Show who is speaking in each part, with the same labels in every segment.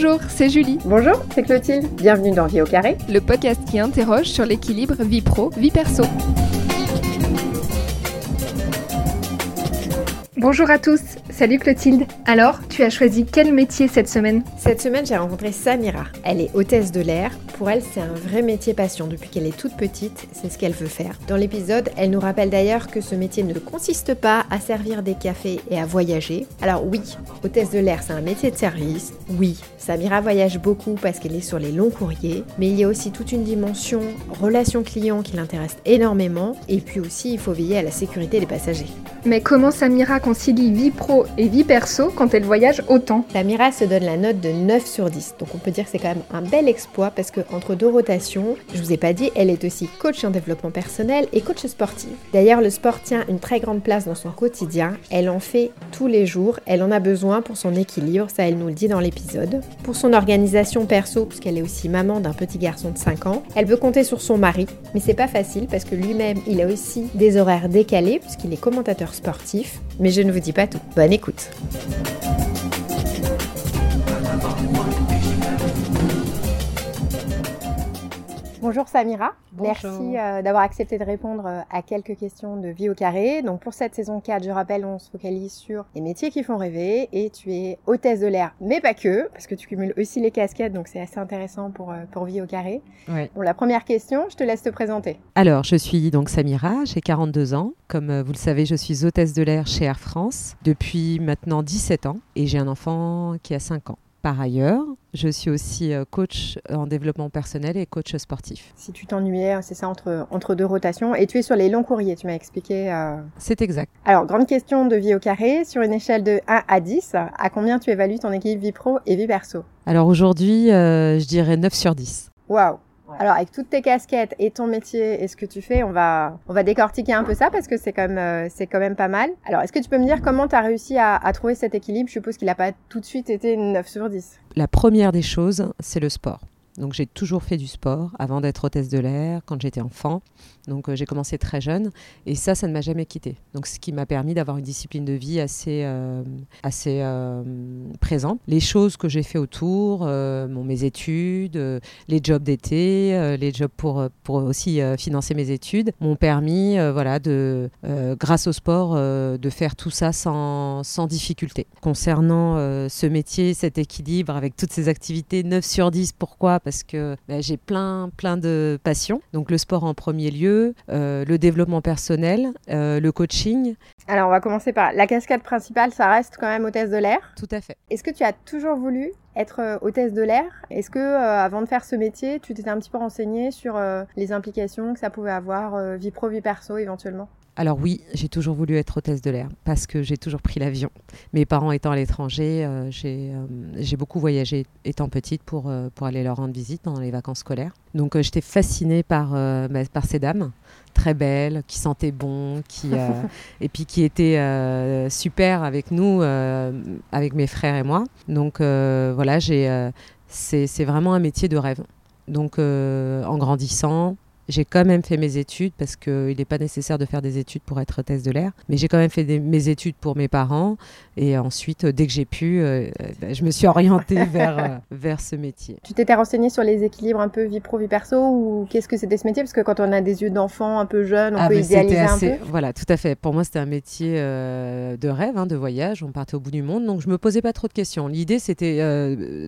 Speaker 1: Bonjour, c'est Julie.
Speaker 2: Bonjour, c'est Clotilde. Bienvenue dans Vie au carré,
Speaker 1: le podcast qui interroge sur l'équilibre vie pro, vie perso. Bonjour à tous, salut Clotilde. Alors, tu as choisi quel métier cette semaine?
Speaker 2: Cette semaine, j'ai rencontré Samira. Elle est hôtesse de l'air. Pour elle, c'est un vrai métier passion. Depuis qu'elle est toute petite, c'est ce qu'elle veut faire. Dans l'épisode, elle nous rappelle d'ailleurs que ce métier ne consiste pas à servir des cafés et à voyager. Alors oui, hôtesse de l'air, c'est un métier de service. Oui, Samira voyage beaucoup parce qu'elle est sur les longs courriers, mais il y a aussi toute une dimension relation client qui l'intéresse énormément. Et puis aussi, il faut veiller à la sécurité des passagers.
Speaker 1: Mais comment Samira concilie vie pro et vie perso quand elle voyage autant
Speaker 2: Samira se donne la note de 9 sur 10. Donc on peut dire que c'est quand même un bel exploit parce que entre deux rotations, je vous ai pas dit, elle est aussi coach en développement personnel et coach sportif. D'ailleurs, le sport tient une très grande place dans son quotidien. Elle en fait tous les jours. Elle en a besoin pour son équilibre, ça elle nous le dit dans l'épisode. Pour son organisation perso, puisqu'elle est aussi maman d'un petit garçon de 5 ans, elle veut compter sur son mari, mais c'est pas facile parce que lui-même, il a aussi des horaires décalés puisqu'il est commentateur sportif. Mais je ne vous dis pas tout. Bonne écoute. Bonjour Samira, merci euh, d'avoir accepté de répondre euh, à quelques questions de vie au carré. Donc pour cette saison 4, je rappelle, on se focalise sur les métiers qui font rêver et tu es hôtesse de l'air, mais pas que, parce que tu cumules aussi les casquettes, donc c'est assez intéressant pour, euh, pour vie au carré. Bon, la première question, je te laisse te présenter.
Speaker 3: Alors, je suis donc Samira, j'ai 42 ans. Comme vous le savez, je suis hôtesse de l'air chez Air France depuis maintenant 17 ans et j'ai un enfant qui a 5 ans. Par ailleurs, je suis aussi euh, coach en développement personnel et coach sportif.
Speaker 2: Si tu t'ennuyais, c'est ça, entre, entre deux rotations. Et tu es sur les longs courriers, tu m'as expliqué.
Speaker 3: Euh. C'est exact.
Speaker 2: Alors, grande question de vie au carré. Sur une échelle de 1 à 10, à combien tu évalues ton équilibre vie pro et vie perso?
Speaker 3: Alors aujourd'hui, euh, je dirais 9 sur 10.
Speaker 2: Waouh alors avec toutes tes casquettes et ton métier et ce que tu fais, on va on va décortiquer un peu ça parce que c'est quand même euh, c'est quand même pas mal. Alors est-ce que tu peux me dire comment tu as réussi à, à, trouver cet équilibre? Je suppose qu'il n'a pas tout de suite été 9 sur 10.
Speaker 3: La première des choses, c'est le sport. Donc j'ai toujours fait du sport avant d'être hôtesse de l'air, quand j'étais enfant. Donc euh, j'ai commencé très jeune et ça, ça ne m'a jamais quitté. Donc ce qui m'a permis d'avoir une discipline de vie assez, euh, assez euh, présente. Les choses que j'ai fait autour, mes études, les jobs d'été, les jobs pour, pour aussi financer mes études, m'ont permis, voilà, de, grâce au sport, de faire tout ça sans, sans difficulté. Concernant ce métier, cet équilibre avec toutes ces activités, 9 sur 10, pourquoi? Parce que bah, j'ai plein, plein de passions. Donc le sport en premier lieu, euh, le développement personnel, euh, le coaching.
Speaker 2: Alors on va commencer par la cascade principale, ça reste quand même hôtesse de l'air.
Speaker 3: Tout à fait.
Speaker 2: Est-ce que tu as toujours voulu être euh, hôtesse de l'air? Est-ce que avant de faire ce métier, tu t'étais un petit peu renseignée sur les implications que ça pouvait avoir vie pro, vie perso éventuellement?
Speaker 3: Alors oui, j'ai toujours voulu être hôtesse de l'air parce que j'ai toujours pris l'avion. Mes parents étant à l'étranger, euh, euh, j'ai beaucoup voyagé étant petite pour, euh, pour aller leur rendre visite pendant les vacances scolaires. Donc j'étais fascinée par, bah, par ces dames très belles, qui sentaient bon, qui, et puis qui étaient super avec nous, avec mes frères et moi. Donc voilà, c'est vraiment un métier de rêve. Donc en grandissant, j'ai quand même fait mes études parce qu'il n'est pas nécessaire de faire des études pour être hôtesse de l'air. Mais j'ai quand même fait mes études pour mes parents. Et ensuite, dès que j'ai pu, euh, bah, je me suis orientée vers, euh, vers ce métier.
Speaker 2: Tu t'étais renseignée sur les équilibres un peu vie pro, vie perso ou qu'est-ce que c'était ce métier? Parce que quand on a des yeux d'enfant un peu jeune, on ah, peut idéaliser un peu.
Speaker 3: Voilà, tout à fait. Pour moi, c'était un métier euh, de rêve, hein, de voyage. On partait au bout du monde. Donc, je me posais pas trop de questions. L'idée, c'était,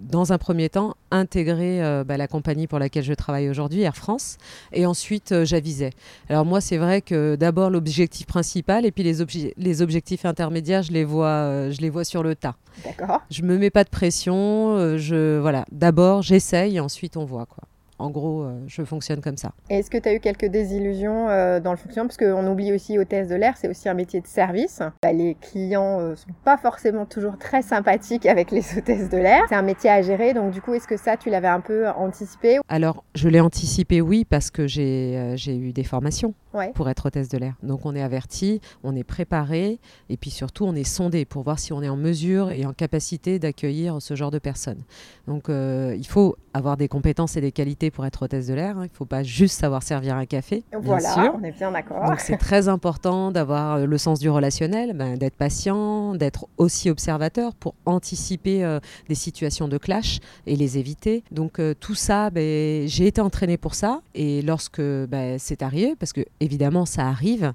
Speaker 3: dans un premier temps, intégrer bah, la compagnie pour laquelle je travaille aujourd'hui, Air France. Et ensuite euh, j'avisais. Alors moi c'est vrai que d'abord l'objectif principal et puis les, les objectifs intermédiaires je les vois, euh, je les vois sur le tas.
Speaker 2: D'accord.
Speaker 3: Je me mets pas de pression, euh, je voilà, d'abord j'essaye ensuite on voit quoi en gros, euh, je fonctionne comme ça.
Speaker 2: Est-ce que tu as eu quelques désillusions euh, dans le fonctionnement? Parce qu'on oublie aussi hôtesse de l'air, c'est aussi un métier de service. Bah, les clients ne euh, sont pas forcément toujours très sympathiques avec les hôtesses de l'air. C'est un métier à gérer, donc du coup, est-ce que ça, tu l'avais un peu anticipé?
Speaker 3: Alors, je l'ai anticipé, oui, parce que j'ai eu des formations. Pour être hôtesse de l'air. Donc on est averti, on est préparé et puis surtout on est sondé pour voir si on est en mesure et en capacité d'accueillir ce genre de personnes. Donc euh, il faut avoir des compétences et des qualités pour être hôtesse de l'air. Hein. Il ne faut pas juste savoir servir un café.
Speaker 2: Voilà, on est bien d'accord.
Speaker 3: Donc c'est très important d'avoir le sens du relationnel, ben, d'être patient, d'être aussi observateur pour anticiper euh, des situations de clash et les éviter. Donc euh, tout ça, ben, j'ai été entraînée pour ça et lorsque ben, c'est arrivé, parce que évidemment, ça arrive,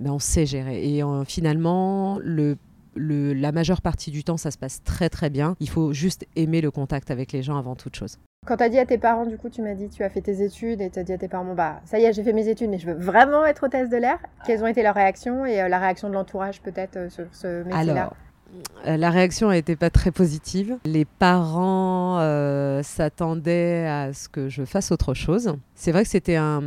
Speaker 3: mais on sait gérer. Et euh, finalement, le la majeure partie du temps, ça se passe très très bien. Il faut juste aimer le contact avec les gens avant toute chose.
Speaker 2: Quand tu as dit à tes parents, du coup, tu m'as dit tu as fait tes études et tu as dit à tes parents, bah ça y est, j'ai fait mes études, mais je veux vraiment être hôtesse de l'air. Quelles ont été leurs réactions et euh, la réaction de l'entourage peut-être euh, sur ce métier-là?
Speaker 3: La réaction n'était pas très positive. Les parents euh, s'attendaient à ce que je fasse autre chose. C'est vrai que c'était un,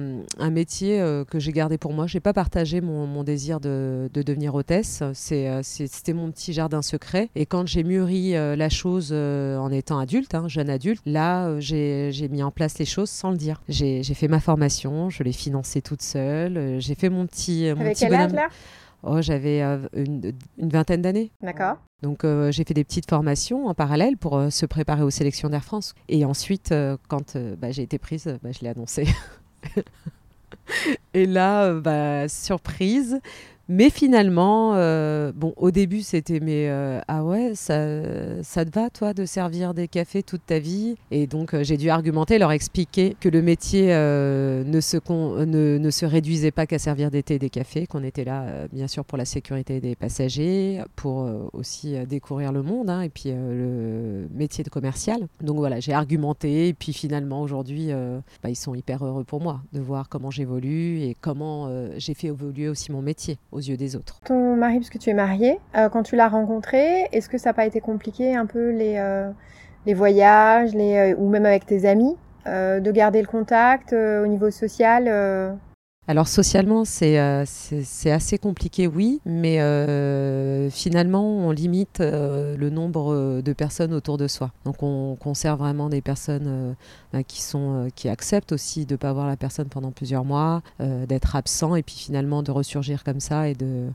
Speaker 3: métier euh, que j'ai gardé pour moi. Je n'ai pas partagé mon, désir de, devenir hôtesse. C'était mon petit jardin secret. Et quand j'ai mûri la chose en étant adulte, hein, jeune adulte, là, j'ai mis en place les choses sans le dire. J'ai fait ma formation, je l'ai financée toute seule. J'ai fait mon petit, mon
Speaker 2: Avec
Speaker 3: petit
Speaker 2: quel âge là?
Speaker 3: Oh, j'avais euh, une, vingtaine d'années.
Speaker 2: D'accord.
Speaker 3: Donc euh, j'ai fait des petites formations en parallèle pour euh, se préparer aux sélections d'Air France. Et ensuite, quand bah, j'ai été prise, bah, je l'ai annoncé. Et là, bah, surprise, mais finalement, euh, bon, au début, c'était mais euh, ah ouais, ça, te va toi de servir des cafés toute ta vie? Et donc euh, j'ai dû argumenter, leur expliquer que le métier ne, se ne, se réduisait pas qu'à servir des thés et des cafés, qu'on était là bien sûr pour la sécurité des passagers, pour aussi découvrir le monde hein, et puis le métier de commercial. Donc voilà, j'ai argumenté et puis finalement aujourd'hui, bah, ils sont hyper heureux pour moi de voir comment j'évolue et comment j'ai fait évoluer aussi mon métier
Speaker 2: Ton mari, parce que tu es mariée, euh, quand tu l'as rencontré, est-ce que ça n'a pas été compliqué un peu les, euh, les voyages, les, euh, ou même avec tes amis, de garder le contact au niveau social
Speaker 3: alors socialement, euh, c'est assez compliqué, oui, mais euh, finalement, on limite euh, le nombre de personnes autour de soi. Donc on conserve vraiment des personnes bah, qui, sont, qui acceptent aussi de ne pas voir la personne pendant plusieurs mois, d'être absent et puis finalement de ressurgir comme ça et de,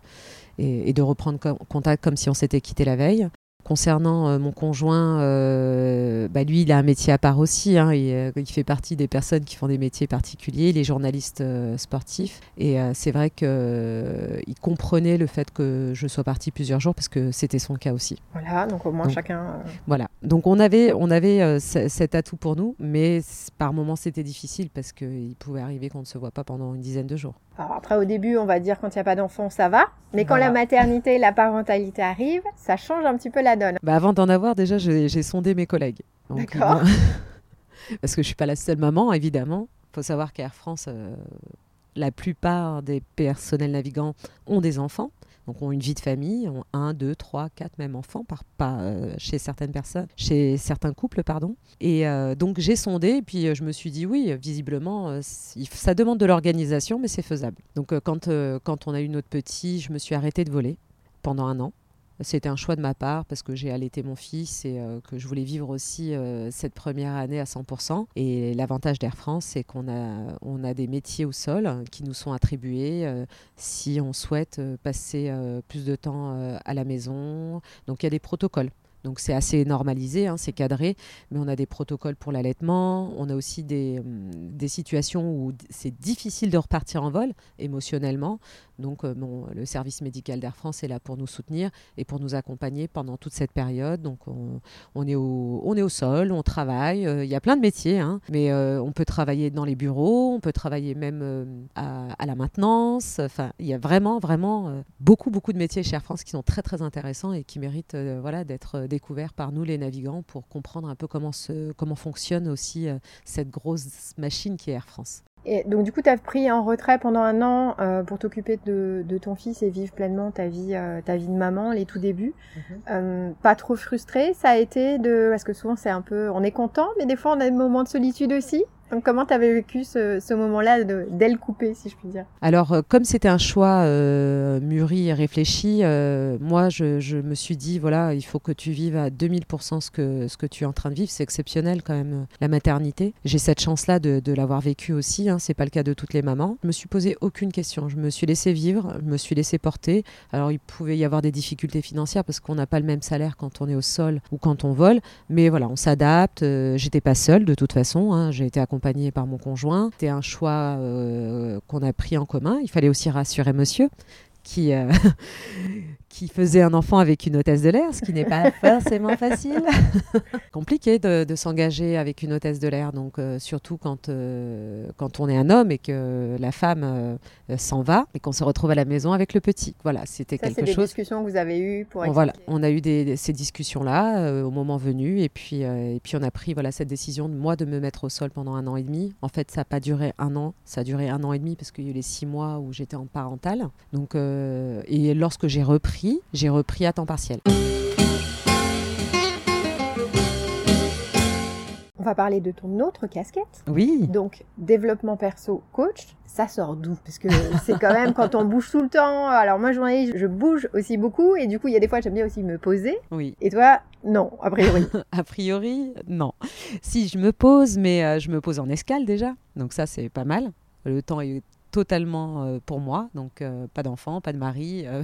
Speaker 3: et de reprendre contact comme si on s'était quitté la veille. Concernant euh, mon conjoint, euh, bah, lui, il a un métier à part aussi. Hein, euh, il, fait partie des personnes qui font des métiers particuliers, les journalistes sportifs. Et c'est vrai qu'il comprenait le fait que je sois partie plusieurs jours parce que c'était son cas aussi.
Speaker 2: Voilà, donc au moins chacun.
Speaker 3: Voilà, donc on avait, on avait cet atout pour nous, mais par moments c'était difficile parce qu'il pouvait arriver qu'on ne se voit pas pendant une dizaine de jours.
Speaker 2: Alors après, au début, on va dire quand il n'y a pas d'enfant, ça va. Mais quand la maternité et la parentalité arrivent, ça change un petit peu la donne.
Speaker 3: Bah avant d'en avoir, déjà, j'ai sondé mes collègues.
Speaker 2: D'accord.
Speaker 3: parce que je ne suis pas la seule maman, évidemment. Il faut savoir qu'Air France, euh, la plupart des personnels navigants ont des enfants donc ont une vie de famille, ont un, deux, trois, quatre même enfants, par, pas euh, chez certaines personnes, chez certains couples, pardon. Et euh, donc j'ai sondé, et puis euh, je me suis dit oui, visiblement, ça demande de l'organisation, mais c'est faisable. Donc quand, quand on a eu notre petit, je me suis arrêtée de voler pendant un an. C'était un choix de ma part parce que j'ai allaité mon fils et euh, que je voulais vivre aussi euh, cette première année à 100%. Et l'avantage d'Air France, c'est qu'on a, on a des métiers au sol qui nous sont attribués euh, si on souhaite passer plus de temps à la maison. Donc il y a des protocoles. Donc c'est assez normalisé, hein, c'est cadré, mais on a des protocoles pour l'allaitement, on a aussi des, hum, des situations où c'est difficile de repartir en vol émotionnellement. Donc euh, le service médical d'Air France est là pour nous soutenir et pour nous accompagner pendant toute cette période. Donc on, est, au, on est au sol, on travaille, euh, il y a plein de métiers, hein, mais euh, on peut travailler dans les bureaux, on peut travailler même à, à, la maintenance. Enfin, il y a vraiment, vraiment beaucoup, beaucoup de métiers chez Air France qui sont très, très intéressants et qui méritent voilà, d'être découverts par nous, les navigants, pour comprendre un peu comment, se, comment fonctionne aussi cette grosse machine qui est Air France.
Speaker 2: Et donc du coup, tu as pris en retrait pendant un an euh, pour t'occuper de, ton fils et vivre pleinement ta vie, euh, ta vie de maman, les tout débuts. Mhm. Euh, pas trop frustré, ça a été de... Parce que souvent c'est un peu... On est content, mais des fois on a des moments de solitude aussi. Comment tu avais vécu ce, moment-là d'aile coupée, si je puis dire?
Speaker 3: Alors, euh, comme c'était un choix euh, mûri et réfléchi, euh, moi, je, me suis dit, voilà, il faut que tu vives à 2000% ce que, ce que tu es en train de vivre. C'est exceptionnel quand même, la maternité. J'ai cette chance-là de, de l'avoir vécu aussi. Hein. C'est pas le cas de toutes les mamans. Je me suis posé aucune question. Je me suis laissée vivre, je me suis laissée porter. Alors, il pouvait y avoir des difficultés financières parce qu'on n'a pas le même salaire quand on est au sol ou quand on vole. Mais voilà, on s'adapte. J'étais pas seule de toute façon. Hein. J'ai été accompagnée accompagné par mon conjoint. C'était un choix euh, qu'on a pris en commun. Il fallait aussi rassurer monsieur qui, euh, qui faisait un enfant avec une hôtesse de l'air, ce qui n'est pas forcément facile. Compliqué de, s'engager avec une hôtesse de l'air, donc euh, surtout quand, euh, quand on est un homme et que la femme euh, s'en va et qu'on se retrouve à la maison avec le petit. Voilà, c'était quelque chose. C'est des
Speaker 2: discussions que vous avez eues pour.
Speaker 3: Bon, voilà, on a eu des, ces discussions-là au moment venu et puis, et puis on a pris voilà, cette décision de moi de me mettre au sol pendant un an et demi. En fait, ça n'a pas duré un an, ça a duré un an et demi parce qu'il y a eu les six mois où j'étais en parental. Donc, et lorsque j'ai repris, j'ai repris à temps partiel.
Speaker 2: On va parler de ton autre casquette.
Speaker 3: Oui.
Speaker 2: Donc, développement perso coach, ça sort d'où? Parce que c'est quand même quand on bouge tout le temps. Alors, moi, je, je bouge aussi beaucoup et du coup, il y a des fois, j'aime bien aussi me poser.
Speaker 3: Oui.
Speaker 2: Et toi, non, a priori.
Speaker 3: a priori, non. Si, je me pose, mais euh, je me pose en escale déjà. Donc, ça, c'est pas mal. Le temps est totalement euh, pour moi, donc euh, pas d'enfant, pas de mari.
Speaker 2: Euh.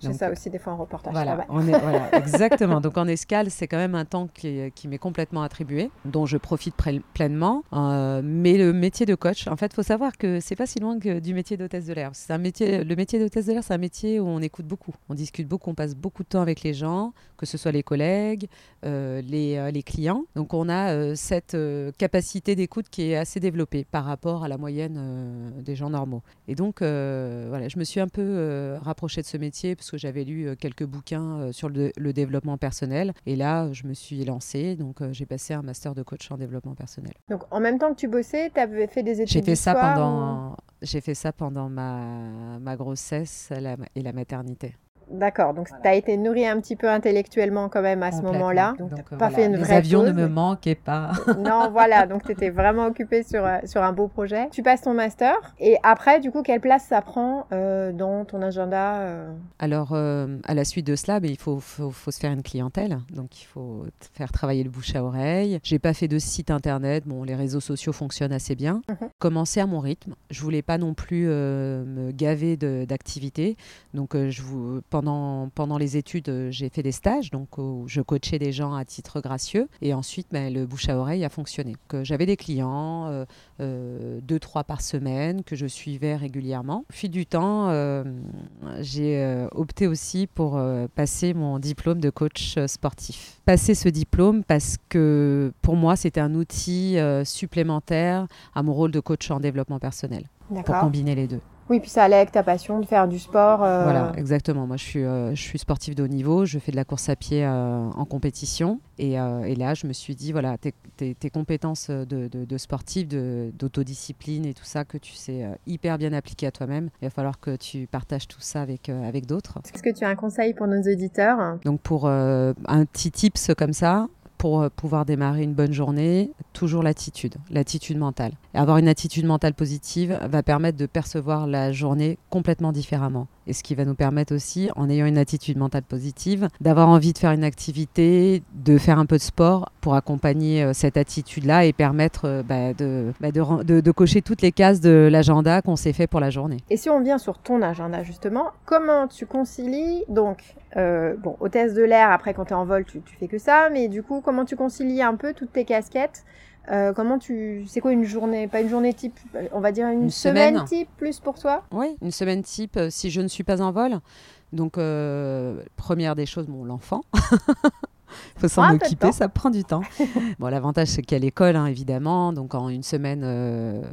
Speaker 2: J'ai ça aussi des fois en reportage.
Speaker 3: Voilà, on est, voilà exactement. Donc en escale, c'est quand même un temps qui, qui m'est complètement attribué, dont je profite pleinement. mais le métier de coach, en fait, il faut savoir que c'est pas si loin que du métier d'hôtesse de l'air. C'est un métier, le métier d'hôtesse de l'air, c'est un métier où on écoute beaucoup, on discute beaucoup, on passe beaucoup de temps avec les gens, que ce soit les collègues, les, les, clients. Donc on a cette capacité d'écoute qui est assez développée par rapport à la moyenne des gens normaux. Et donc, euh, voilà, je me suis un peu euh, rapprochée de ce métier parce que j'avais lu euh, quelques bouquins sur le, développement personnel. Et là, je me suis lancée. Donc, j'ai passé un master de coach en développement personnel.
Speaker 2: Donc, en même temps que tu bossais, tu avais fait des études
Speaker 3: J'ai fait ça pendant. J'ai fait ça pendant ma, ma grossesse et la maternité.
Speaker 2: D'accord, donc tu as été nourri un petit peu intellectuellement quand même à ce moment-là.
Speaker 3: Donc, donc pas fait une Les avions ne me manquaient pas.
Speaker 2: non, voilà, donc tu étais vraiment occupé sur, euh, sur un beau projet. Tu passes ton master et après, du coup, quelle place ça prend euh, dans ton agenda euh?
Speaker 3: Alors, à la suite de cela, ben, il faut, faut, faut, se faire une clientèle. Donc, il faut faire travailler le bouche à oreille. J'ai pas fait de site internet. Bon, les réseaux sociaux fonctionnent assez bien. Mhm. Commencer à mon rythme. Je voulais pas non plus me gaver d'activités. Donc, je vous pendant, les études, euh, j'ai fait des stages, donc où je coachais des gens à titre gracieux. Et ensuite, ben, le bouche à oreille a fonctionné. J'avais des clients, euh, euh, deux, trois par semaine, que je suivais régulièrement. Au fil du temps, j'ai opté aussi pour passer mon diplôme de coach sportif. Passer ce diplôme parce que pour moi, c'était un outil supplémentaire à mon rôle de coach en développement personnel, pour combiner les deux.
Speaker 2: Oui, puis ça allait avec ta passion de faire du sport.
Speaker 3: Euh, voilà, exactement. Moi, je suis, euh, je suis sportif de haut niveau. Je fais de la course à pied euh, en compétition. Et, et, là, je me suis dit, voilà, tes, tes, compétences de, de, sportif, d'autodiscipline et tout ça que tu sais hyper bien appliquer à toi-même, il va falloir que tu partages tout ça avec, avec d'autres.
Speaker 2: Est-ce que tu as un conseil pour nos auditeurs?
Speaker 3: Donc, pour un petit tips comme ça, pour euh, pouvoir démarrer une bonne journée, toujours l'attitude, l'attitude mentale. Avoir une attitude mentale positive va permettre de percevoir la journée complètement différemment et ce qui va nous permettre aussi, en ayant une attitude mentale positive, d'avoir envie de faire une activité, de faire un peu de sport pour accompagner euh, cette attitude-là et permettre euh, bah, bah, de, de, cocher toutes les cases de l'agenda qu'on s'est fait pour la journée.
Speaker 2: Et si on vient sur ton agenda justement, comment tu concilies donc euh, bon, hôtesse de l'air, après quand tu es en vol, tu, tu fais que ça, mais du coup, comment tu concilies un peu toutes tes casquettes euh, comment tu. C'est quoi une journée Pas une journée type, on va dire une, semaine. type plus pour toi?
Speaker 3: Oui, une semaine type euh, si je ne suis pas en vol. Donc, euh, première des choses, bon, l'enfant. Il faut s'en occuper, ça prend du temps. bon, l'avantage, c'est qu'il y a l'école, hein, évidemment. Donc, en une semaine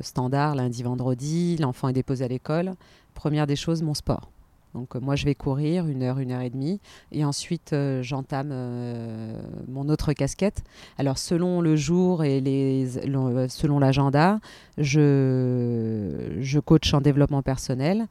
Speaker 3: standard, lundi, vendredi, l'enfant est déposé à l'école. Première des choses, mon sport. Donc euh, moi, je vais courir une heure, une heure et demie. Et ensuite, euh, j'entame euh, mon autre casquette. Alors selon le jour et les, selon l'agenda, je, je coach en développement personnel.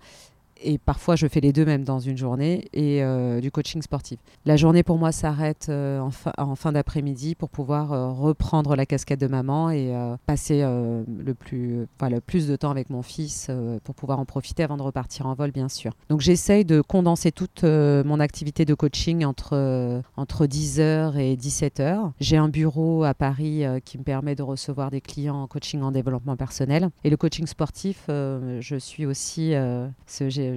Speaker 3: Et parfois je fais les deux même dans une journée et euh, du coaching sportif. La journée pour moi s'arrête euh, en, fin, d'après-midi pour pouvoir euh, reprendre la casquette de maman et passer le, plus, le plus de temps avec mon fils pour pouvoir en profiter avant de repartir en vol bien sûr. Donc j'essaye de condenser toute mon activité de coaching entre, entre 10h et 17h. J'ai un bureau à Paris qui me permet de recevoir des clients en coaching en développement personnel et le coaching sportif, je suis aussi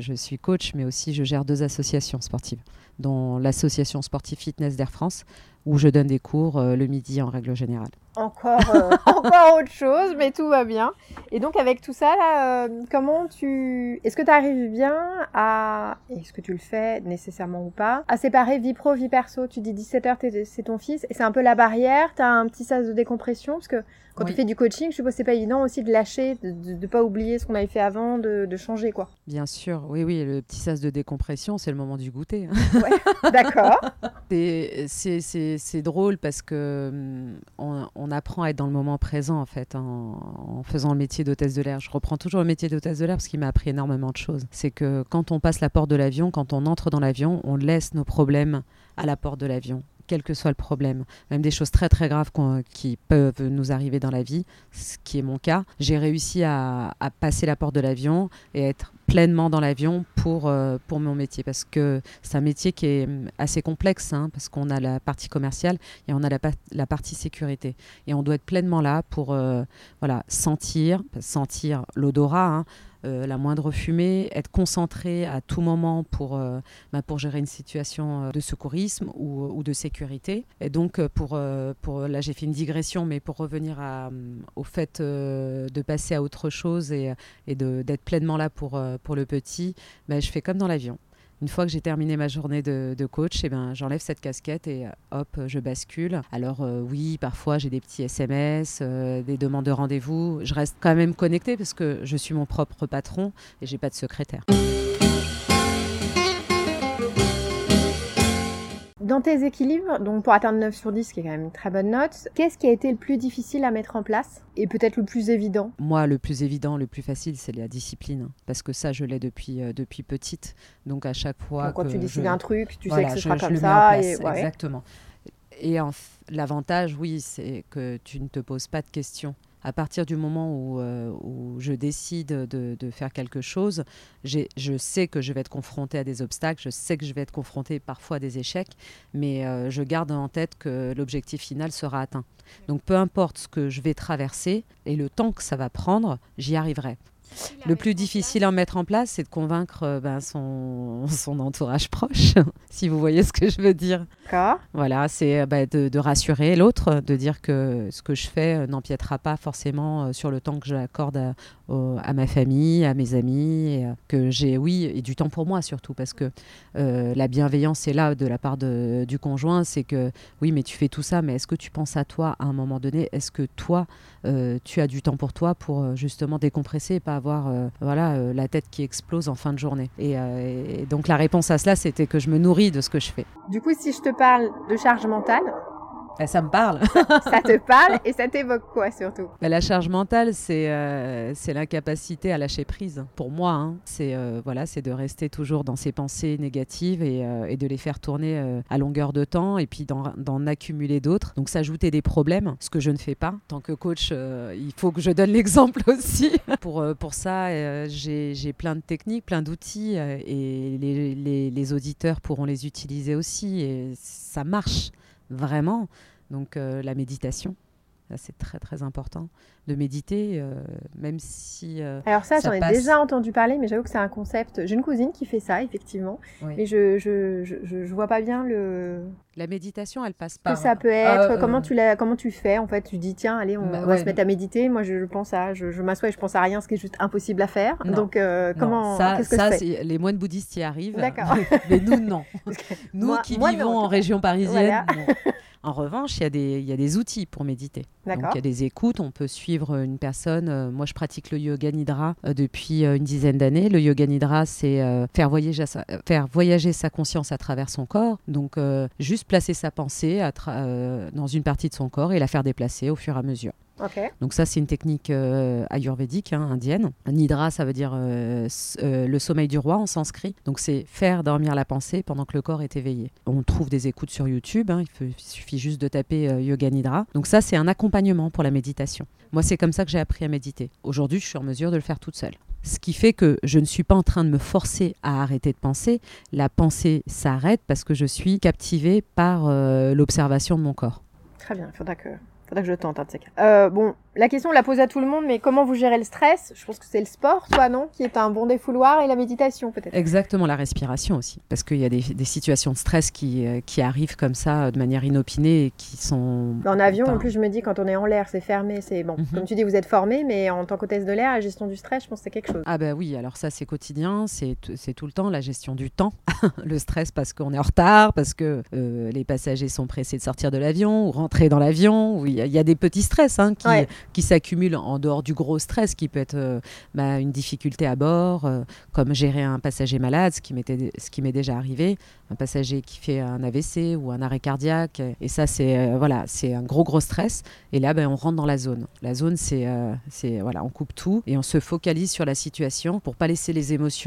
Speaker 3: je suis coach, mais aussi je gère deux associations sportives, dont l'association sportive fitness d'Air France, où je donne des cours euh, le midi en règle générale.
Speaker 2: Encore, euh, encore autre chose, mais tout va bien. Et donc avec tout ça, là, euh, comment tu... Est-ce que tu arrives bien à... Est-ce que tu le fais nécessairement ou pas À séparer vie pro, vie perso? Tu dis 17h, c'est ton fils, et c'est un peu la barrière, tu as un petit sas de décompression, parce que quand tu fais du coaching, je suppose que c'est pas évident aussi de lâcher, de ne pas oublier ce qu'on avait fait avant, de, de, changer quoi.
Speaker 3: Bien sûr, oui, oui, le petit sas de décompression, c'est le moment du goûter.
Speaker 2: Hein. Ouais, d'accord.
Speaker 3: c'est drôle parce que hum, on, apprend à être dans le moment présent en fait en, en faisant le métier d'hôtesse de l'air. Je reprends toujours le métier d'hôtesse de l'air parce qu'il m'a appris énormément de choses. C'est que quand on passe la porte de l'avion, quand on entre dans l'avion, on laisse nos problèmes à la porte de l'avion quel que soit le problème, même des choses très très graves qui peuvent nous arriver dans la vie, ce qui est mon cas. J'ai réussi à, passer la porte de l'avion et être pleinement dans l'avion pour, euh, pour mon métier. Parce que c'est un métier qui est hum, assez complexe hein, parce qu'on a la partie commerciale et on a la, la, partie sécurité. Et on doit être pleinement là pour euh, voilà sentir sentir l'odorat hein, euh, la moindre fumée, être concentré à tout moment pour, euh, bah, pour gérer une situation euh, de secourisme ou, de sécurité. Et donc, pour, pour là, j'ai fait une digression, mais pour revenir au fait de passer à autre chose et, et d'être pleinement là pour, pour le petit, bah, je fais comme dans l'avion une fois que j'ai terminé ma journée de, coach, eh ben, j'enlève cette casquette et euh, hop, je bascule. Alors euh, oui, parfois j'ai des petits SMS, euh, des demandes de rendez-vous. Je reste quand même connectée parce que je suis mon propre patron et j'ai pas de secrétaire.
Speaker 2: Dans tes équilibres, donc pour atteindre 9 sur 10, qui est quand même une très bonne note, qu'est-ce qui a été le plus difficile à mettre en place et peut-être le plus évident?
Speaker 3: Moi, le plus évident, le plus facile, c'est la discipline. Parce que ça, je l'ai depuis, euh, depuis petite. Donc à chaque fois.
Speaker 2: quand tu décides
Speaker 3: un
Speaker 2: truc, tu sais que ce sera comme ça.
Speaker 3: Et... Exactement. Et l'avantage, oui, c'est que tu ne te poses pas de questions à partir du moment où, euh, je décide de, faire quelque chose, je sais que je vais être confrontée à des obstacles, je sais que je vais être confrontée parfois à des échecs, mais euh, je garde en tête que l'objectif final sera atteint. Donc peu importe ce que je vais traverser et le temps que ça va prendre, j'y arriverai. Le plus difficile à mettre en place, c'est de convaincre euh, ben, son, son, entourage proche, si vous voyez ce que je veux dire. Voilà, c'est euh, ben, de, rassurer l'autre, de dire que ce que je fais euh, n'empiétera pas forcément sur le temps que j'accorde à, à, ma famille, à mes amis, et, que j'ai, oui, et du temps pour moi surtout, parce que la bienveillance est là de la part de, du conjoint, c'est que oui, mais tu fais tout ça, mais est-ce que tu penses à toi à un moment donné? Est-ce que toi, tu as du temps pour toi pour justement décompresser et pas avoir euh, voilà, euh, la tête qui explose en fin de journée? Euh, et, donc la réponse à cela, c'était que je me nourris de ce que je fais.
Speaker 2: Du coup, si je te parle de charge mentale,
Speaker 3: bah, ça me parle.
Speaker 2: ça te parle et ça t'évoque quoi surtout?
Speaker 3: Bah, La charge mentale, c'est euh, c'est l'incapacité à lâcher prise. Pour moi, hein. c'est euh, voilà, c'est de rester toujours dans ses pensées négatives et, euh, et de les faire tourner à longueur de temps et puis d'en accumuler d'autres. Donc s'ajouter des problèmes, ce que je ne fais pas. En tant que coach, il faut que je donne l'exemple aussi. pour, pour ça, j'ai plein de techniques, plein d'outils et les, les, les auditeurs pourront les utiliser aussi et ça marche vraiment. Donc euh, la méditation, c'est très très important de méditer, euh, même si. Euh,
Speaker 2: Alors ça, j'en ai déjà entendu parler, mais j'avoue que c'est un concept. J'ai une cousine qui fait ça, effectivement, mais je je, je je, vois pas bien le.
Speaker 3: La méditation, elle passe par.
Speaker 2: Que ça peut être. Ah, comment tu la, comment tu fais en fait Tu dis tiens, allez, on, bah, va se mettre à méditer. Moi, je, pense à, je, je m'assois et je pense à rien, ce qui est juste impossible à faire. Donc comment
Speaker 3: Ça,
Speaker 2: qu'est-ce que
Speaker 3: ça
Speaker 2: fais?
Speaker 3: les moines bouddhistes y arrivent.
Speaker 2: D'accord.
Speaker 3: mais nous non. nous qui vivons en région parisienne. En revanche, il y, a des, il y a des outils pour méditer. Donc, il y a des écoutes. On peut suivre une personne. Euh, moi, je pratique le yoga nidra euh, depuis euh, une dizaine d'années. Le yoga nidra, c'est faire, voyager sa, faire voyager sa conscience à travers son corps. Donc, juste placer sa pensée dans une partie de son corps et la faire déplacer au fur et à mesure. Donc ça, c'est une technique euh, ayurvédique, hein, indienne. Nidra, ça veut dire euh, euh, le sommeil du roi en sanskrit. Donc c'est faire dormir la pensée pendant que le corps est éveillé. On trouve des écoutes sur YouTube, hein. il, suffit juste de taper Yoga Nidra. Donc ça, c'est un accompagnement pour la méditation. Moi, c'est comme ça que j'ai appris à méditer. Aujourd'hui, je suis en mesure de le faire toute seule. Ce qui fait que je ne suis pas en train de me forcer à arrêter de penser. La pensée s'arrête parce que je suis captivée par l'observation de mon corps.
Speaker 2: Très bien, il faudra que Faudrait que je tente un de ces cas. Euh, bon, la question, on la pose à tout le monde, mais comment vous gérez le stress? Je pense que c'est le sport, toi, non? Qui est un bon défouloir et la méditation, peut-être
Speaker 3: Exactement, la respiration aussi. Parce qu'il y a des, situations de stress qui, euh, qui arrivent comme ça, de manière inopinée, et qui sont.
Speaker 2: En avion, en plus, je me dis, quand on est en l'air, c'est fermé, c'est bon. Mhm. Comme tu dis, vous êtes formé, mais en tant qu'hôtesse de l'air, la gestion du stress, je pense que c'est quelque chose.
Speaker 3: Ah, bah oui, alors ça, c'est quotidien, c'est tout le temps, la gestion du temps. le stress parce qu'on est en retard, parce que euh, les passagers sont pressés de sortir de l'avion, ou rentrer dans l'avion, il y, a des petits stress hein, qui, qui s'accumulent en dehors du gros stress qui peut être euh, bah, une difficulté à bord, euh, comme gérer un passager malade, ce qui m'est déjà arrivé, un passager qui fait un AVC ou un arrêt cardiaque. Et ça, c'est euh, voilà, c'est un gros gros stress. Et là, ben, on rentre dans la zone. La zone, c'est voilà, on coupe tout et on se focalise sur la situation pour pas laisser les émotions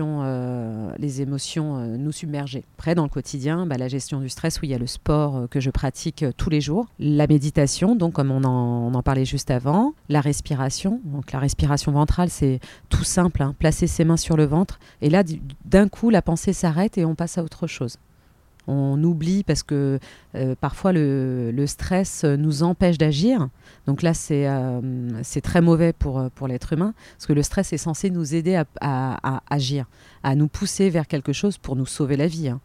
Speaker 3: les émotions nous submerger. Après, dans le quotidien, bah, la gestion du stress, où il y a le sport que je pratique tous les jours, la méditation, donc comme on en, parlait juste avant, la respiration. Donc la respiration ventrale, c'est tout simple, hein. placer ses mains sur le ventre. Et là, d'un coup, la pensée s'arrête et on passe à autre chose. On oublie parce que euh, parfois le, stress nous empêche d'agir. Donc là, c'est euh, très mauvais pour, pour l'être humain, parce que le stress est censé nous aider à, à, agir, à nous pousser vers quelque chose pour nous sauver la vie. Hein.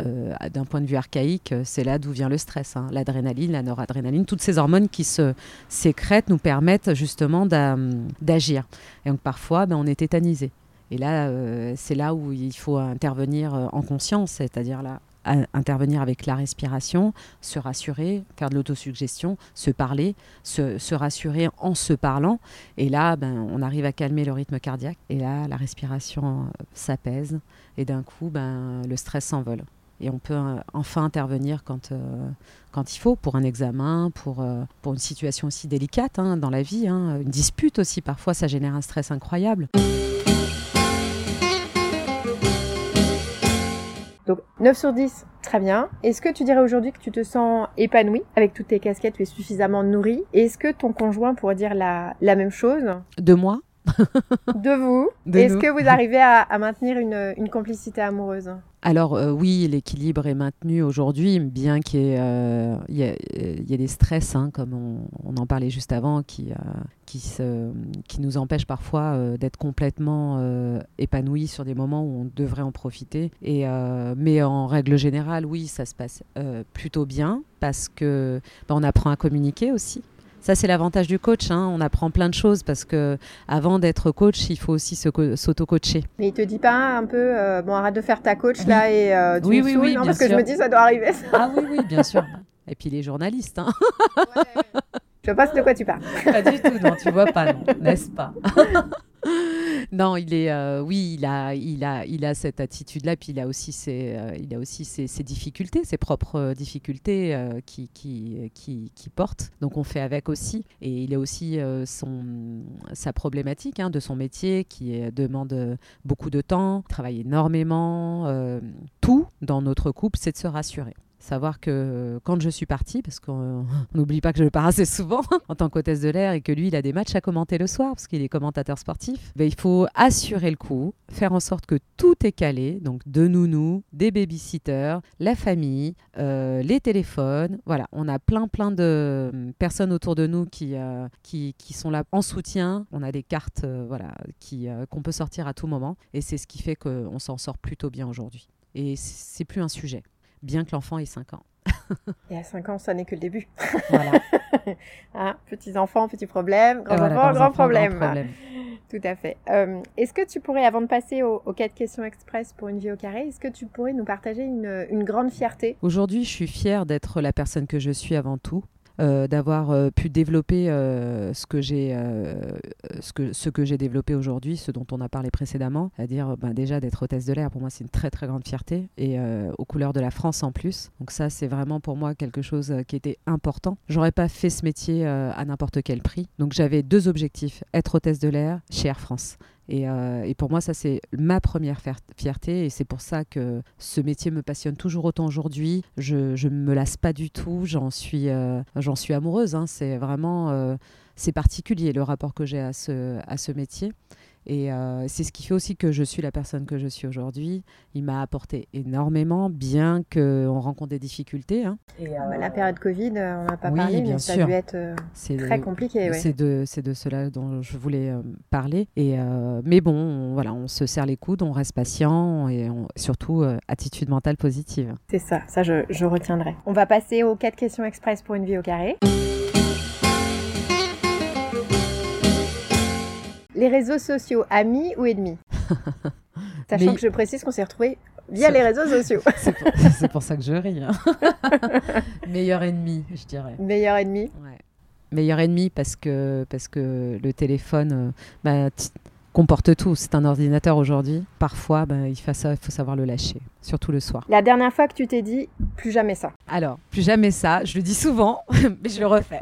Speaker 3: Euh, d'un point de vue archaïque, euh, c'est là d'où vient le stress. Hein. L'adrénaline, la noradrénaline, toutes ces hormones qui se sécrètent nous permettent justement d'agir. Et donc parfois, ben, on est tétanisé. Et là, euh, c'est là où il faut intervenir en conscience, c'est-à-dire là, intervenir avec la respiration, se rassurer, faire de l'autosuggestion, se parler, se, rassurer en se parlant. Et là, ben, on arrive à calmer le rythme cardiaque. Et là, la respiration s'apaise. Et d'un coup, ben, le stress s'envole et on peut euh, enfin intervenir quand, euh, quand il faut, pour un examen, pour, euh, pour une situation aussi délicate hein, dans la vie. Hein. Une dispute aussi, parfois, ça génère un stress incroyable.
Speaker 2: Donc 9 sur 10, très bien. Est-ce que tu dirais aujourd'hui que tu te sens épanoui avec toutes tes casquettes, tu es suffisamment nourri Est-ce que ton conjoint pourrait dire la, la même chose?
Speaker 3: De moi?
Speaker 2: de vous. Est-ce que vous arrivez à, maintenir une, complicité amoureuse
Speaker 3: alors euh, oui, l'équilibre est maintenu aujourd'hui, bien qu'il y, euh, y, ait des stress, hein, comme on, en parlait juste avant, qui, euh, qui, se, qui, nous empêchent parfois d'être complètement épanouis sur des moments où on devrait en profiter. Et, mais en règle générale, oui, ça se passe plutôt bien parce que bah, on apprend à communiquer aussi. Ça, c'est l'avantage du coach. Hein. On apprend plein de choses parce que avant d'être coach, il faut aussi s'auto-coacher.
Speaker 2: Mais il te dit pas un peu, euh, bon, arrête de faire ta coach là et euh, tu
Speaker 3: oui, oui, oui,
Speaker 2: non, parce que je me dis, ça doit arriver. Ça.
Speaker 3: Ah oui, oui, bien sûr. Et puis les journalistes. Hein.
Speaker 2: Ouais, Je vois pas de quoi tu parles.
Speaker 3: Pas du tout, non, tu vois pas, n'est-ce pas? non, il est, euh, oui, il a, il a, il a cette attitude-là, puis il a aussi ses, euh, il a aussi ses, difficultés, ses propres euh, difficultés qui, qui, qui, portent. Donc on fait avec aussi, et il a aussi son, sa problématique hein, de son métier qui demande beaucoup de temps, travaille énormément. tout dans notre couple, c'est de se rassurer. Savoir que quand je suis partie, parce qu'on n'oublie pas que je pars assez souvent en tant qu'hôtesse de l'air et que lui, il a des matchs à commenter le soir parce qu'il est commentateur sportif, ben, il faut assurer le coup, faire en sorte que tout est calé, donc de nounous, des babysitters, la famille, euh, les téléphones. Voilà, on a plein plein de personnes autour de nous qui, euh, qui, qui, sont là en soutien. On a des cartes euh, voilà, qui, qu'on peut sortir à tout moment et c'est ce qui fait qu'on s'en sort plutôt bien aujourd'hui. Et c'est plus un sujet bien que l'enfant ait 5 ans.
Speaker 2: Et à 5 ans, ça n'est que le début. Voilà. hein, petits enfants, petits problèmes, grands enfants, grands problèmes. Tout à fait. Euh, est-ce que tu pourrais, avant de passer aux, aux, quatre questions express pour une vie au carré, est-ce que tu pourrais nous partager une, une grande fierté?
Speaker 3: Aujourd'hui, je suis fière d'être la personne que je suis avant tout. D'avoir pu développer ce que j'ai ce que, ce que j'ai développé aujourd'hui, ce dont on a parlé précédemment, c'est-à-dire ben, déjà d'être hôtesse de l'air, pour moi c'est une très très grande fierté, et aux couleurs de la France en plus. Donc ça c'est vraiment pour moi quelque chose qui était important. J'aurais pas fait ce métier à n'importe quel prix. Donc j'avais deux objectifs, être hôtesse de l'air chez Air France. Euh, et, pour moi, ça, c'est ma première fierté. Et c'est pour ça que ce métier me passionne toujours autant aujourd'hui. Je ne me lasse pas du tout. J'en suis, euh, j'en suis amoureuse. Hein. C'est vraiment euh, c'est particulier le rapport que j'ai à ce, à ce métier. Et euh, c'est ce qui fait aussi que je suis la personne que je suis aujourd'hui. Il m'a apporté énormément, bien qu'on rencontre des difficultés. Hein.
Speaker 2: Et euh, la période Covid, euh, on n'a pas parlé, mais ça a dû être très compliqué.
Speaker 3: C'est de, de, cela dont je voulais parler. Et, mais bon, on, voilà, on se serre les coudes, on reste patient et surtout attitude mentale positive.
Speaker 2: C'est ça, ça je, je retiendrai. On va passer aux quatre questions express pour une vie au carré. Les réseaux sociaux, amis ou ennemis? Sachant que je précise qu'on s'est retrouvés via les réseaux sociaux.
Speaker 3: C'est pour, ça que je ris. Hein. Meilleur ennemi, je dirais.
Speaker 2: Meilleur ennemi
Speaker 3: ouais. Meilleur ennemi parce que, parce que le téléphone euh, bah, comporte tout. C'est un ordinateur aujourd'hui. Parfois, bah, il, faut il faut savoir le lâcher, surtout le soir.
Speaker 2: La dernière fois que tu t'es dit plus jamais ça
Speaker 3: Alors, plus jamais ça, je le dis souvent, mais je le refais.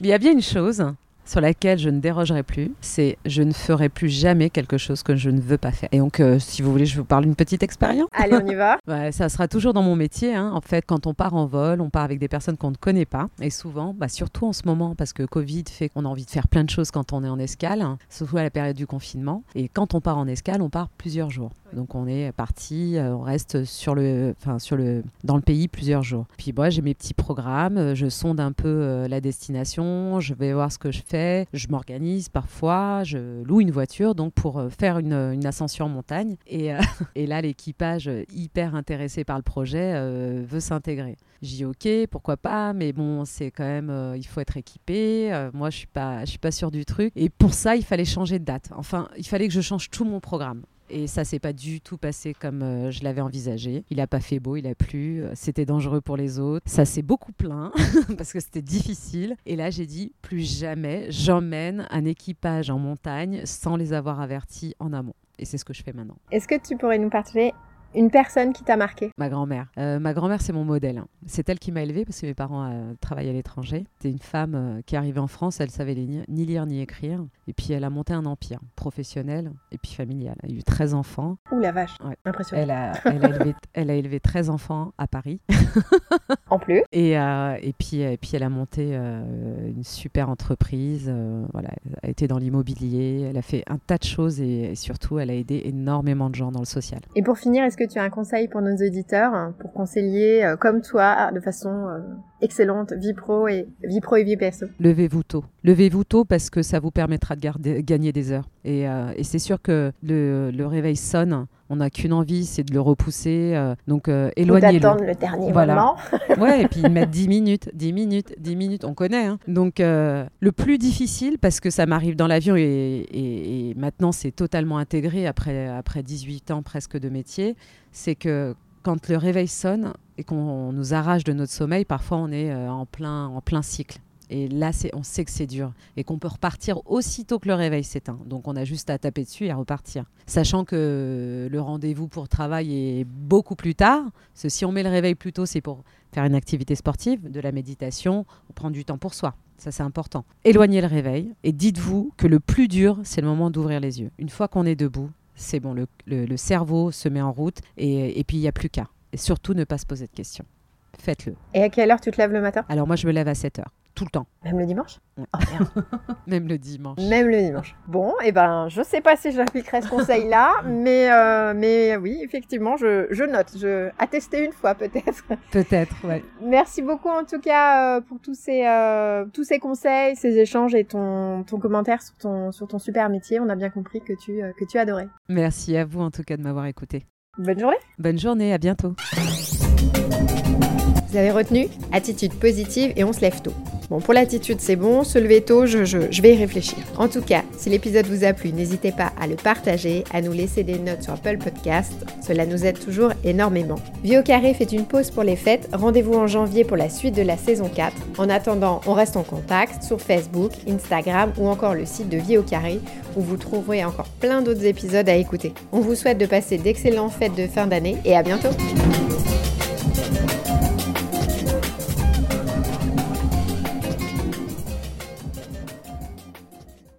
Speaker 3: mais il y a bien une chose, sur laquelle je ne dérogerai plus, c'est je ne ferai plus jamais quelque chose que je ne veux pas faire. Et donc, euh, si vous voulez, je vous parle d'une petite expérience.
Speaker 2: Allez, on y va.
Speaker 3: ça sera toujours dans mon métier. Hein. En fait, quand on part en vol, on part avec des personnes qu'on ne connaît pas. Et souvent, bah, surtout en ce moment, parce que Covid fait qu'on a envie de faire plein de choses quand on est en escale, hein, surtout à la période du confinement. Et quand on part en escale, on part plusieurs jours. Donc on est parti, euh, on reste sur le, enfin sur le, dans le pays plusieurs jours. Puis moi j'ai mes petits programmes, euh, je sonde un peu euh, la destination, je vais voir ce que je fais, je m'organise parfois, je loue une voiture donc pour faire une, ascension en montagne. Et, là l'équipage hyper intéressé par le projet veut s'intégrer. J'y ok, pourquoi pas, mais bon c'est quand même, il faut être équipé. moi je suis pas, je suis pas sûre du truc. Et pour ça il fallait changer de date. Enfin il fallait que je change tout mon programme. Et ça s'est pas du tout passé comme euh, je l'avais envisagé. Il a pas fait beau, il a plu, euh, c'était dangereux pour les autres. Ça s'est beaucoup plaint parce que c'était difficile. Et là, j'ai dit plus jamais j'emmène un équipage en montagne sans les avoir avertis en amont. Et c'est ce que je fais maintenant.
Speaker 2: Est-ce que tu pourrais nous partager une personne qui t'a marqué
Speaker 3: Ma grand-mère. Euh, ma grand-mère, c'est mon modèle. Hein. C'est elle qui m'a élevée parce que mes parents euh, travaillent à l'étranger. C'est une femme euh, qui est arrivée en France, elle savait ni lire ni écrire. Et puis elle a monté un empire professionnel et puis familial. Elle a eu 13 enfants.
Speaker 2: Ouh la vache, impressionnant.
Speaker 3: Elle a, elle, a élevé, elle a élevé 13 enfants à Paris.
Speaker 2: en plus.
Speaker 3: Et, et, puis, et puis elle a monté une super entreprise. voilà, elle a été dans l'immobilier. Elle a fait un tas de choses et, et surtout elle a aidé énormément de gens dans le social.
Speaker 2: Et pour finir, est-ce que tu as un conseil pour nos auditeurs pour conseiller euh, comme toi de façon euh, excellente vie pro et vie pro et vie perso
Speaker 3: Levez-vous tôt. Levez-vous tôt parce que ça vous permettra de gagner des heures. Et, euh, et c'est sûr que le, le réveil sonne on n'a qu'une envie, c'est de le repousser. Euh, donc euh, éloignez-le.
Speaker 2: d'attendre le dernier moment.
Speaker 3: ouais, et puis mettre 10 minutes, 10 minutes, 10 minutes, on connaît. Hein. Donc euh, le plus difficile, parce que ça m'arrive dans l'avion et, maintenant c'est totalement intégré après, après 18 ans presque de métier, c'est que quand le réveil sonne et qu'on nous arrache de notre sommeil, parfois on est en, plein, en plein cycle. Et là, on sait que c'est dur et qu'on peut repartir aussitôt que le réveil s'éteint. Donc, on a juste à taper dessus et à repartir. Sachant que le rendez-vous pour travail est beaucoup plus tard. Parce si on met le réveil plus tôt, c'est pour faire une activité sportive, de la méditation, on prend du temps pour soi. Ça, c'est important. Éloignez le réveil et dites-vous que le plus dur, c'est le moment d'ouvrir les yeux. Une fois qu'on est debout, c'est bon, le, cerveau se met en route et puis il n'y a plus qu'à. Et surtout, ne pas se poser de questions. Faites-le.
Speaker 2: Et à quelle heure tu te lèves le matin?
Speaker 3: Alors, moi, je me lève à 7 heures tout le temps.
Speaker 2: Même le dimanche?
Speaker 3: Oh, Même le dimanche.
Speaker 2: Même le dimanche. Bon, et eh ben, je sais pas si j'appliquerai ce conseil-là, mais, euh, mais oui, effectivement, je, je note. Je attester une fois peut-être.
Speaker 3: Peut-être, ouais.
Speaker 2: Merci beaucoup en tout cas euh, pour tous ces, euh, tous ces conseils, ces échanges et ton, ton commentaire sur ton, sur ton super métier. On a bien compris que tu, que tu adorais.
Speaker 3: Merci à vous en tout cas de m'avoir écouté.
Speaker 2: Bonne journée.
Speaker 3: Bonne journée, à bientôt.
Speaker 2: Vous avez retenu Attitude positive et on se lève tôt. Bon, pour l'attitude, c'est bon. Se lever tôt, je, je, vais y réfléchir. En tout cas, si l'épisode vous a plu, n'hésitez pas à le partager, à nous laisser des notes sur Apple Podcast. Cela nous aide toujours énormément. Vie au carré fait une pause pour les fêtes. Rendez-vous en janvier pour la suite de la saison 4. En attendant, on reste en contact sur Facebook, Instagram ou encore le site de Vie au carré où vous trouverez encore plein d'autres épisodes à écouter. On vous souhaite de passer d'excellentes fêtes de fin d'année et à bientôt.